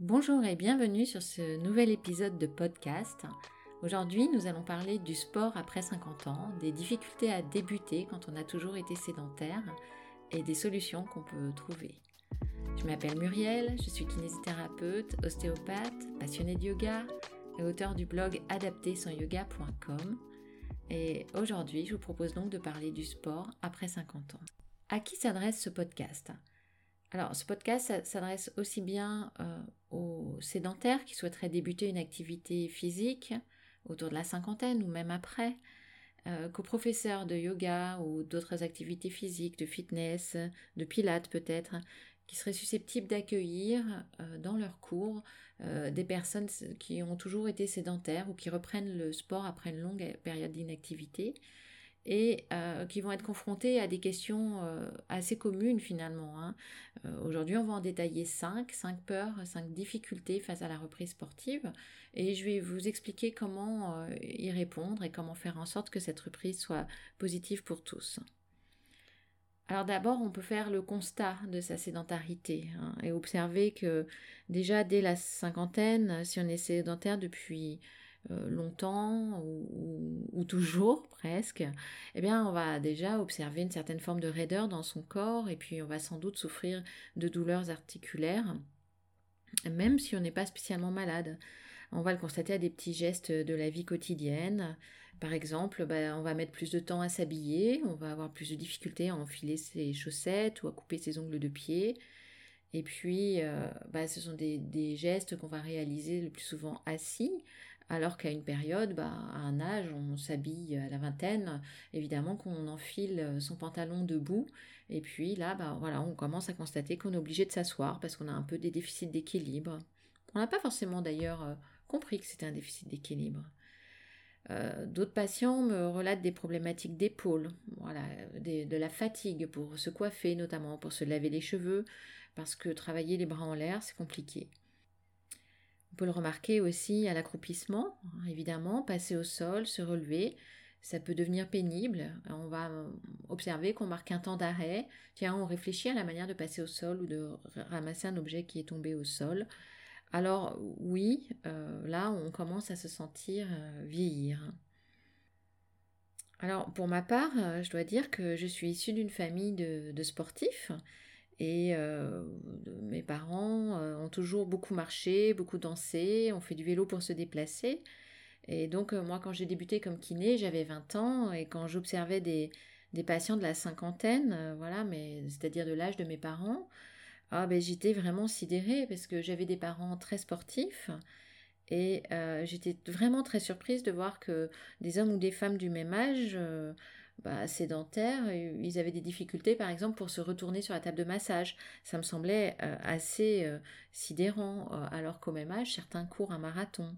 Bonjour et bienvenue sur ce nouvel épisode de podcast. Aujourd'hui, nous allons parler du sport après 50 ans, des difficultés à débuter quand on a toujours été sédentaire et des solutions qu'on peut trouver. Je m'appelle Muriel, je suis kinésithérapeute, ostéopathe, passionnée de yoga et auteur du blog adapté-yoga.com. Et aujourd'hui, je vous propose donc de parler du sport après 50 ans. À qui s'adresse ce podcast? Alors, ce podcast s'adresse aussi bien euh, aux sédentaires qui souhaiteraient débuter une activité physique autour de la cinquantaine ou même après, euh, qu'aux professeurs de yoga ou d'autres activités physiques, de fitness, de pilates peut-être, qui seraient susceptibles d'accueillir euh, dans leurs cours des personnes qui ont toujours été sédentaires ou qui reprennent le sport après une longue période d'inactivité et euh, qui vont être confrontés à des questions euh, assez communes finalement. Hein. Euh, aujourd'hui, on va en détailler 5, 5 peurs, 5 difficultés face à la reprise sportive, et je vais vous expliquer comment y répondre et comment faire en sorte que cette reprise soit positive pour tous. Alors d'abord, on peut faire le constat de sa sédentarité hein, et observer que déjà dès la cinquantaine, si on est sédentaire depuis longtemps ou, toujours presque, eh bien on va déjà observer une certaine forme de raideur dans son corps et puis on va sans doute souffrir de douleurs articulaires, même si on n'est pas spécialement malade. On va le constater à des petits gestes de la vie quotidienne. Par exemple, bah, on va mettre plus de temps à s'habiller, on va avoir plus de difficultés à enfiler ses chaussettes ou à couper ses ongles de pied. Et puis, euh, bah, ce sont des, des gestes qu'on va réaliser le plus souvent assis, alors qu'à une période, bah, à un âge, on s'habille à la vingtaine, évidemment qu'on enfile son pantalon debout, et puis là, bah, on commence à constater qu'on est obligé de s'asseoir parce qu'on a un peu des déficits d'équilibre. On n'a pas forcément d'ailleurs euh, compris que c'était un déficit d'équilibre. Euh, d'autres patients me relatent des problématiques d'épaule, de la fatigue pour se coiffer notamment, pour se laver les cheveux, parce que travailler les bras en l'air, c'est compliqué. Peut le remarquer aussi à l'accroupissement, évidemment, passer au sol, se relever, ça peut devenir pénible. On va observer qu'on marque un temps d'arrêt. Tiens, on réfléchit à la manière de passer au sol ou de ramasser un objet qui est tombé au sol. Alors oui, euh, là, on commence à se sentir euh, vieillir. Alors pour ma part, euh, je dois dire que je suis issue d'une famille de sportifs et euh, mes parents euh, ont toujours beaucoup marché, beaucoup dansé, ont fait du vélo pour se déplacer. Et donc euh, moi quand j'ai débuté comme kiné, j'avais 20 ans et quand j'observais des, des, patients de la cinquantaine, voilà, mais c'est-à-dire de l'âge de mes parents, ah ben j'étais vraiment sidérée parce que j'avais des parents très sportifs. Et j'étais vraiment très surprise de voir que des hommes ou des femmes du même âge bah, sédentaires, ils avaient des difficultés par exemple pour se retourner sur la table de massage. Ça me semblait euh, assez euh, sidérant, euh, alors qu'au même âge, certains courent un marathon.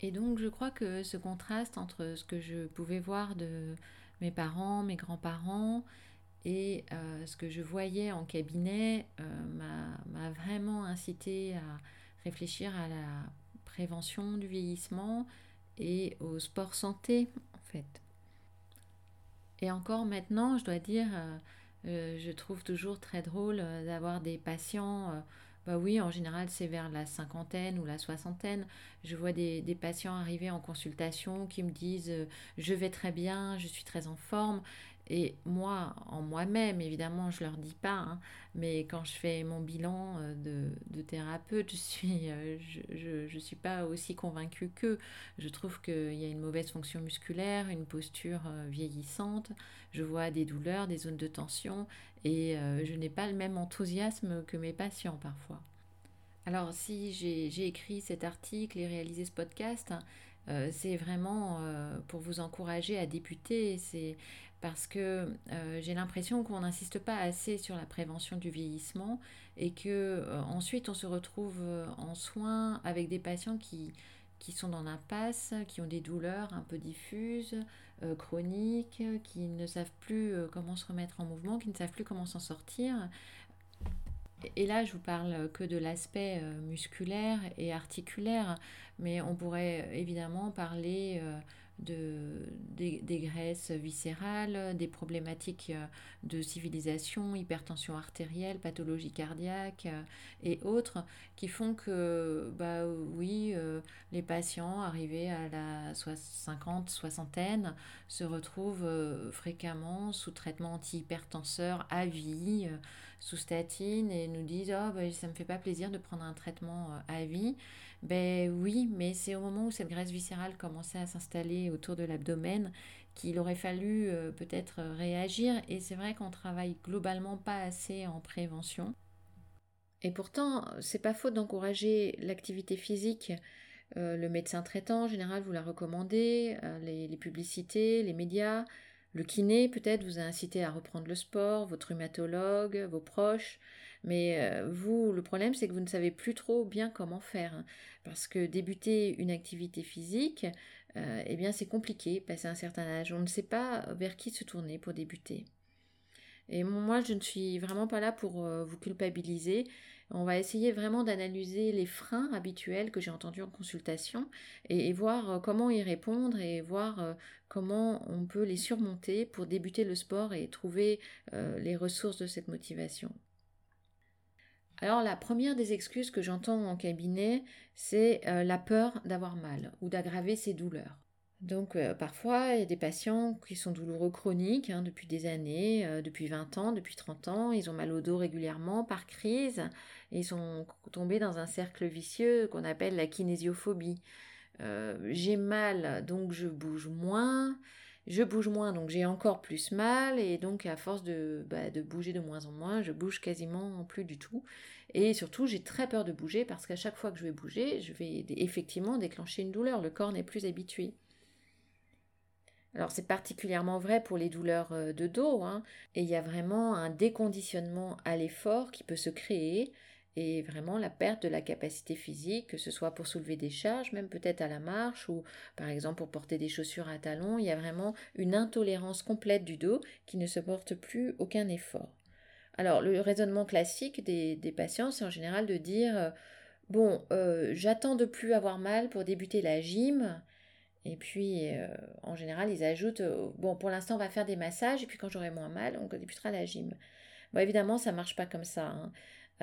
Et donc je crois que ce contraste entre ce que je pouvais voir de mes parents, mes grands-parents, et ce que je voyais en cabinet m'a vraiment incité à réfléchir à la prévention du vieillissement et au sport santé en fait. Et encore maintenant, je dois dire, euh, euh, je trouve toujours très drôle euh, d'avoir des patients. bah oui, en général, c'est vers la cinquantaine ou la soixantaine. Je vois des, des patients arriver en consultation qui me disent Je vais très bien, je suis très en forme. Et moi, en moi-même, évidemment, je leur dis pas, hein, mais quand je fais mon bilan euh, de, thérapeute, je suis, euh, je, suis pas aussi convaincue qu'eux. Je trouve qu'il y a une mauvaise fonction musculaire, une posture euh, vieillissante. Je vois des douleurs, des zones de tension, et je n'ai pas le même enthousiasme que mes patients parfois. Alors, si j'ai écrit cet article et réalisé ce podcast, c'est vraiment pour vous encourager à débuter. C'est parce que euh, j'ai l'impression qu'on n'insiste pas assez sur la prévention du vieillissement et que euh, ensuite on se retrouve euh, en soins avec des patients qui, qui sont dans l'impasse, qui ont des douleurs un peu diffuses, chroniques, qui ne savent plus comment se remettre en mouvement, qui ne savent plus comment s'en sortir. Et là, je vous parle que de l'aspect musculaire et articulaire, mais on pourrait évidemment parler de, des, graisses viscérales, des problématiques euh, de civilisation, hypertension artérielle, pathologie cardiaque euh, et autres, qui font que, bah oui, euh, les patients arrivés à la 50, soixantaine se retrouvent fréquemment sous traitement antihypertenseur à vie, sous statine, et nous disent oh, bah, ça ne me fait pas plaisir de prendre un traitement à vie. Ben oui, mais c'est au moment où cette graisse viscérale commençait à s'installer autour de l'abdomen qu'il aurait fallu euh, peut-être réagir. Et c'est vrai qu'on travaille globalement pas assez en prévention. Et pourtant, c'est pas faute d'encourager l'activité physique. Euh, le médecin traitant, en général, vous la recommandez, euh, les, les, publicités, les médias, le kiné peut-être vous a incité à reprendre le sport, votre rhumatologue, vos proches. Mais euh, vous, le problème, c'est que vous ne savez plus trop bien comment faire. Hein. parce que débuter une activité physique, euh, eh bien, c'est compliqué, passer un certain âge. On ne sait pas vers qui se tourner pour débuter. Et moi, je ne suis vraiment pas là pour euh, vous culpabiliser. On va essayer vraiment d'analyser les freins habituels que j'ai entendus en consultation et, voir comment y répondre et voir comment on peut les surmonter pour débuter le sport et trouver les ressources de cette motivation. Alors la première des excuses que j'entends en cabinet, c'est euh, la peur d'avoir mal ou d'aggraver ses douleurs. Donc euh, parfois, il y a des patients qui sont douloureux chroniques hein, depuis des années, euh, depuis 20 ans, depuis 30 ans, ils ont mal au dos régulièrement par crise, ils sont tombés dans un cercle vicieux qu'on appelle la kinésiophobie. j'ai mal, donc je bouge moins, je bouge moins, donc j'ai encore plus mal, et donc à force de, bah, de, bouger de moins en moins, je bouge quasiment plus du tout. Et surtout, j'ai très peur de bouger parce qu'à chaque fois que je vais bouger, je vais effectivement déclencher une douleur. Le corps n'est plus habitué. Alors c'est particulièrement vrai pour les douleurs euh, de dos, hein, et il y a vraiment un déconditionnement à l'effort qui peut se créer et vraiment la perte de la capacité physique, que ce soit pour soulever des charges, même peut-être à la marche ou par exemple pour porter des chaussures à talons, il y a vraiment une intolérance complète du dos qui ne supporte plus aucun effort. Alors le raisonnement classique des, patients, c'est en général de dire euh, bon, euh, j'attends de plus avoir mal pour débuter la gym. Et puis, euh, en général, ils ajoutent, bon, pour l'instant, on va faire des massages, et puis quand j'aurai moins mal, on débutera la gym. Bon, évidemment, ça ne marche pas comme ça. Hein.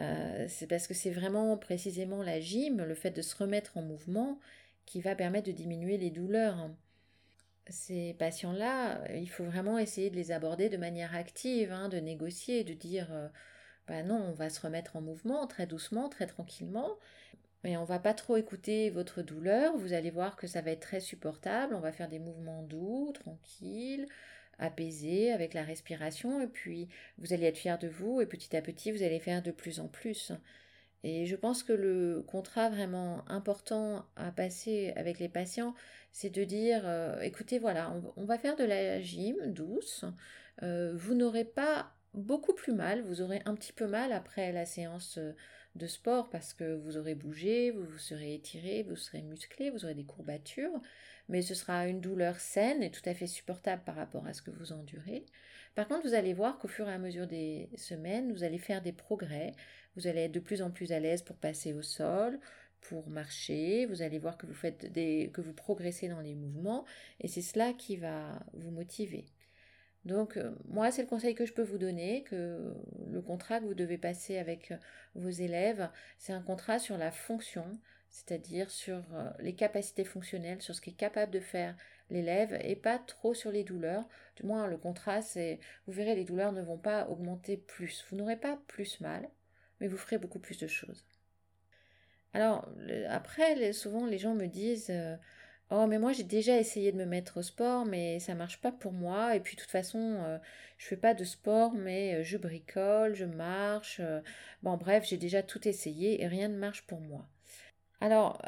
Euh, c'est parce que c'est vraiment précisément la gym, le fait de se remettre en mouvement, qui va permettre de diminuer les douleurs. Ces patients-là, il faut vraiment essayer de les aborder de manière active, hein, de négocier, de dire euh, bah non, on va se remettre en mouvement très doucement, très tranquillement, mais on va pas trop écouter votre douleur, vous allez voir que ça va être très supportable, on va faire des mouvements doux, tranquilles, apaisé avec la respiration et puis vous allez être fier de vous et petit à petit vous allez faire de plus en plus. Et je pense que le contrat vraiment important à passer avec les patients, c'est de dire, euh, écoutez, voilà, on, va faire de la gym douce, euh, vous n'aurez pas beaucoup plus mal, vous aurez un petit peu mal après la séance euh, de sport parce que vous aurez bougé, vous vous serez étiré, vous serez musclé, vous aurez des courbatures, mais ce sera une douleur saine et tout à fait supportable par rapport à ce que vous endurez. Par contre, vous allez voir qu'au fur et à mesure des semaines, vous allez faire des progrès, vous allez être de plus en plus à l'aise pour passer au sol, pour marcher, vous allez voir que vous faites des que vous progressez dans les mouvements et c'est cela qui va vous motiver. Donc euh, moi, c'est le conseil que je peux vous donner, que le contrat que vous devez passer avec euh, vos élèves, c'est un contrat sur la fonction, c'est-à-dire sur euh, les capacités fonctionnelles, sur ce qu'est capable de faire l'élève et pas trop sur les douleurs. Du moins, le contrat, c'est, vous verrez, les douleurs ne vont pas augmenter plus. Vous n'aurez pas plus mal, mais vous ferez beaucoup plus de choses. Alors, après, souvent, les gens me disent... Oh, mais moi j'ai déjà essayé de me mettre au sport, mais ça marche pas pour moi. Et puis de toute façon, je euh, je fais pas de sport, mais euh, je bricole, je marche. Euh. bon, bref, j'ai déjà tout essayé et rien ne marche pour moi. Alors,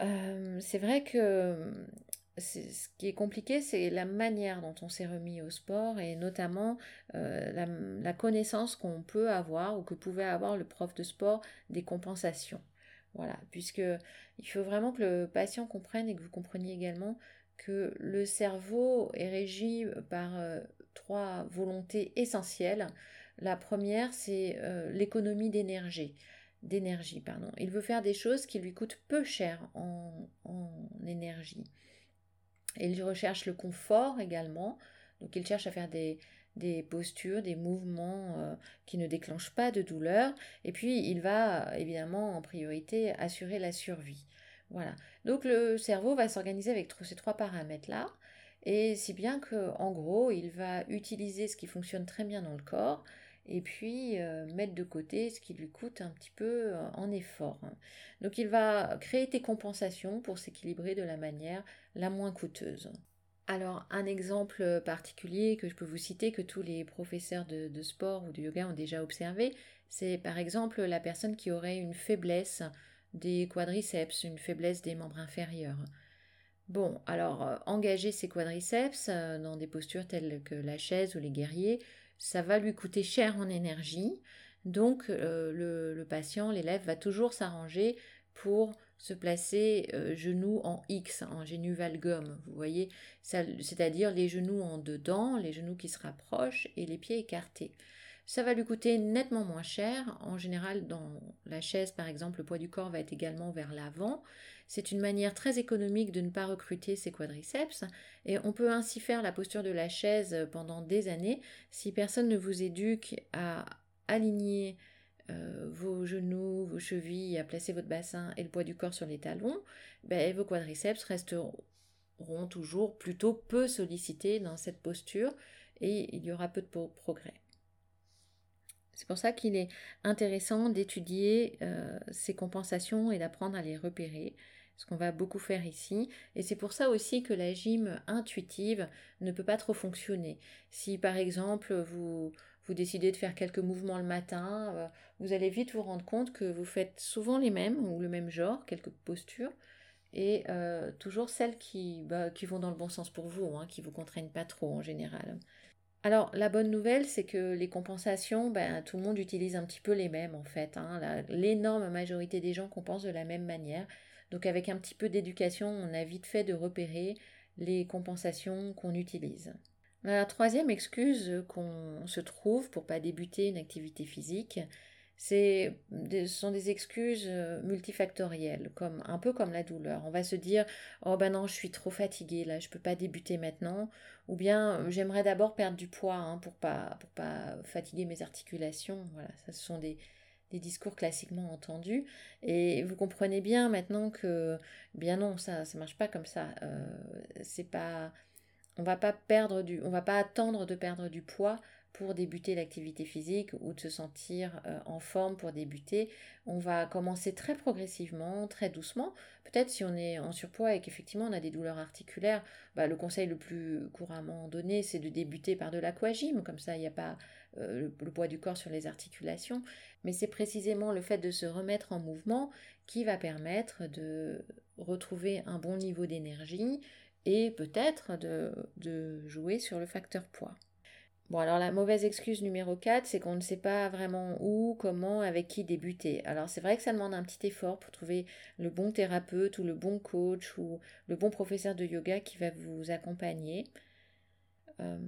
c'est vrai que ce qui est compliqué, c'est la manière dont on s'est remis au sport et notamment la connaissance qu'on peut avoir ou que pouvait avoir le prof de sport des compensations. Voilà, puisque il faut vraiment que le patient comprenne et que vous compreniez également que le cerveau est régi par euh, trois volontés essentielles. La première, c'est euh, l'économie d'énergie. D'énergie, pardon. Il veut faire des choses qui lui coûtent peu cher en, en énergie. Il recherche le confort également. Donc il cherche à faire des, des postures, des mouvements euh, qui ne déclenchent pas de douleur. Et puis, il va évidemment en priorité assurer la survie. Voilà. Donc, le cerveau va s'organiser avec ces trois paramètres-là. Et si bien que, en gros, il va utiliser ce qui fonctionne très bien dans le corps et puis euh, mettre de côté ce qui lui coûte un petit peu euh, en effort. Donc, il va créer des compensations pour s'équilibrer de la manière la moins coûteuse. Alors, un exemple particulier que je peux vous citer, que tous les professeurs de, sport ou de yoga ont déjà observé, c'est par exemple la personne qui aurait une faiblesse des quadriceps, une faiblesse des membres inférieurs. Bon, alors, euh, engager ses quadriceps euh, dans des postures telles que la chaise ou les guerriers, ça va lui coûter cher en énergie. Donc, euh, le patient, l'élève, va toujours s'arranger pour se placer euh, genoux en X, en génuvalgum, vous voyez, c'est-à-dire les genoux en dedans, les genoux qui se rapprochent et les pieds écartés. Ça va lui coûter nettement moins cher. En général, dans la chaise, par exemple, le poids du corps va être également vers l'avant. C'est une manière très économique de ne pas recruter ses quadriceps et on peut ainsi faire la posture de la chaise pendant des années si personne ne vous éduque à aligner euh, vos genoux, vos chevilles, à placer votre bassin et le poids du corps sur les talons, ben, vos quadriceps resteront toujours plutôt peu sollicités dans cette posture et il y aura peu de progrès. C'est pour ça qu'il est intéressant d'étudier euh, ces compensations et d'apprendre à les repérer, ce qu'on va beaucoup faire ici. Et c'est pour ça aussi que la gym intuitive ne peut pas trop fonctionner. Si par exemple vous, vous décidez de faire quelques mouvements le matin, euh, vous allez vite vous rendre compte que vous faites souvent les mêmes ou le même genre, quelques postures, et euh, toujours celles qui, bah, qui vont dans le bon sens pour vous, hein, qui vous contraignent pas trop en général. Alors la bonne nouvelle, c'est que les compensations, ben, tout le monde utilise un petit peu les mêmes en fait. Hein. L'énorme majorité des gens compensent de la même manière. Donc avec un petit peu d'éducation, on a vite fait de repérer les compensations qu'on utilise. La troisième excuse qu'on se trouve pour pas débuter une activité physique, c'est, ce sont des excuses euh, multifactorielles, comme, un peu comme la douleur. On va se dire Oh ben non, je suis trop fatiguée là, je peux pas débuter maintenant. Ou bien j'aimerais d'abord perdre du poids hein, pour pas pas fatiguer mes articulations. Voilà, ce sont des, discours classiquement entendus. Et vous comprenez bien maintenant que, bien non, ça ça marche pas comme ça. Euh, c'est pas on va pas perdre du, on va pas attendre de perdre du poids pour débuter l'activité physique ou de se sentir euh, en forme pour débuter. On va commencer très progressivement, très doucement. Peut-être si on est en surpoids et qu'effectivement on a des douleurs articulaires, bah, le conseil le plus couramment donné c'est de débuter par de l'aquagym, comme ça il n'y a pas euh, le, poids du corps sur les articulations. Mais c'est précisément le fait de se remettre en mouvement qui va permettre de retrouver un bon niveau d'énergie, et peut-être de, jouer sur le facteur poids. Bon, alors la mauvaise excuse numéro 4, c'est qu'on ne sait pas vraiment où, comment, avec qui débuter. Alors c'est vrai que ça demande un petit effort pour trouver le bon thérapeute ou le bon coach ou le bon professeur de yoga qui va vous accompagner. Euh,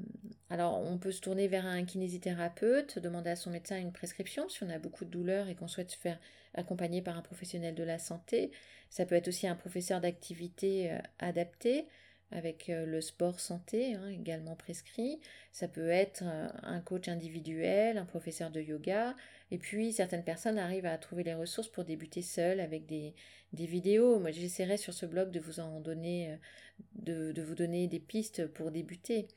alors on peut se tourner vers un kinésithérapeute, demander à son médecin une prescription si on a beaucoup de douleurs et qu'on souhaite se faire accompagner par un professionnel de la santé. Ça peut être aussi un professeur d'activité euh, adapté avec euh, le sport santé hein, également prescrit. Ça peut être euh, un coach individuel, un professeur de yoga. Et puis certaines personnes arrivent à trouver les ressources pour débuter seules avec des, vidéos. Moi j'essaierai sur ce blog de vous en donner, euh, donner des pistes pour débuter.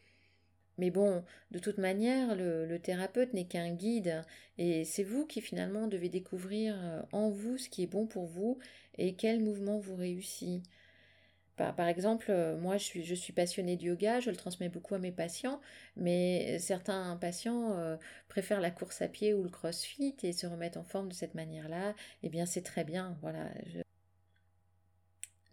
Mais bon, de toute manière, le, le thérapeute n'est qu'un guide et c'est vous qui finalement devez découvrir en vous ce qui est bon pour vous et quel mouvement vous réussit. Par, exemple, euh, moi, je suis, passionnée de yoga, je le transmets beaucoup à mes patients, mais certains patients euh, préfèrent la course à pied ou le crossfit et se remettent en forme de cette manière-là. Eh bien, c'est très bien. Voilà.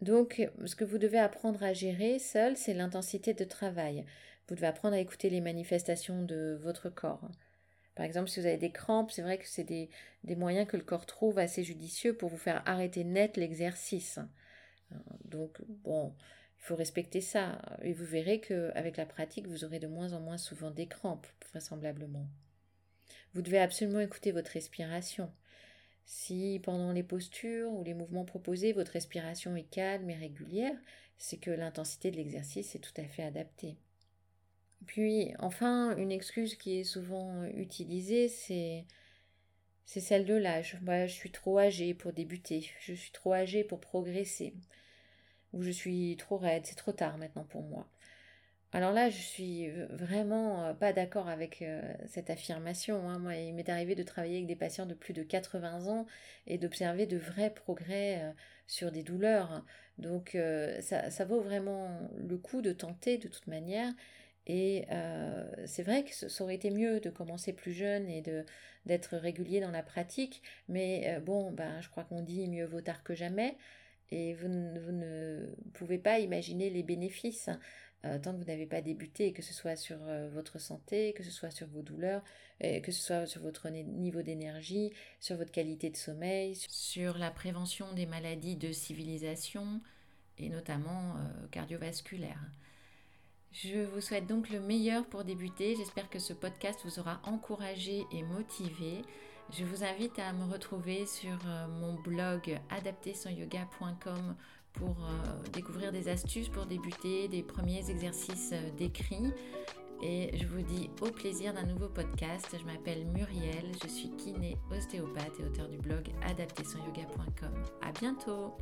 Donc, ce que vous devez apprendre à gérer seul, c'est l'intensité de travail. Vous devez apprendre à écouter les manifestations de votre corps. Par exemple, si vous avez des crampes, c'est vrai que c'est des moyens que le corps trouve assez judicieux pour vous faire arrêter net l'exercice. Donc, bon, il faut respecter ça. Et vous verrez qu'avec la pratique, vous aurez de moins en moins souvent des crampes, vraisemblablement. Vous devez absolument écouter votre respiration. Si pendant les postures ou les mouvements proposés, votre respiration est calme et régulière, c'est que l'intensité de l'exercice est tout à fait adaptée. Puis enfin, une excuse qui est souvent utilisée, c'est c'est celle de l'âge. Moi, je suis trop âgée pour débuter, je suis trop âgée pour progresser, ou je suis trop raide, c'est trop tard maintenant pour moi. Alors là, je suis vraiment euh, pas d'accord avec euh, cette affirmation. Hein. Moi, il m'est arrivé de travailler avec des patients de plus de 80 ans et d'observer de vrais progrès euh, sur des douleurs. Donc, ça, ça, vaut vraiment le coup de tenter de toute manière. Et c'est vrai que ça aurait été mieux de commencer plus jeune et d'être régulier dans la pratique. Mais bon, ben, je crois qu'on dit mieux vaut tard que jamais. Et vous, ne pouvez pas imaginer les bénéfices. Euh, tant que vous n'avez pas débuté, que ce soit sur euh, votre santé, que ce soit sur vos douleurs, que ce soit sur votre niveau d'énergie, sur votre qualité de sommeil, sur la prévention des maladies de civilisation et notamment euh, cardiovasculaires. Je vous souhaite donc le meilleur pour débuter. J'espère que ce podcast vous aura encouragé et motivé. Je vous invite à me retrouver sur mon blog adaptesonyoga.com pour euh, découvrir des astuces pour débuter, des premiers exercices euh, décrits. Et je vous dis au plaisir d'un nouveau podcast. Je m'appelle Muriel, je suis kiné, ostéopathe et auteur du blog adaptesonyoga.com. À bientôt!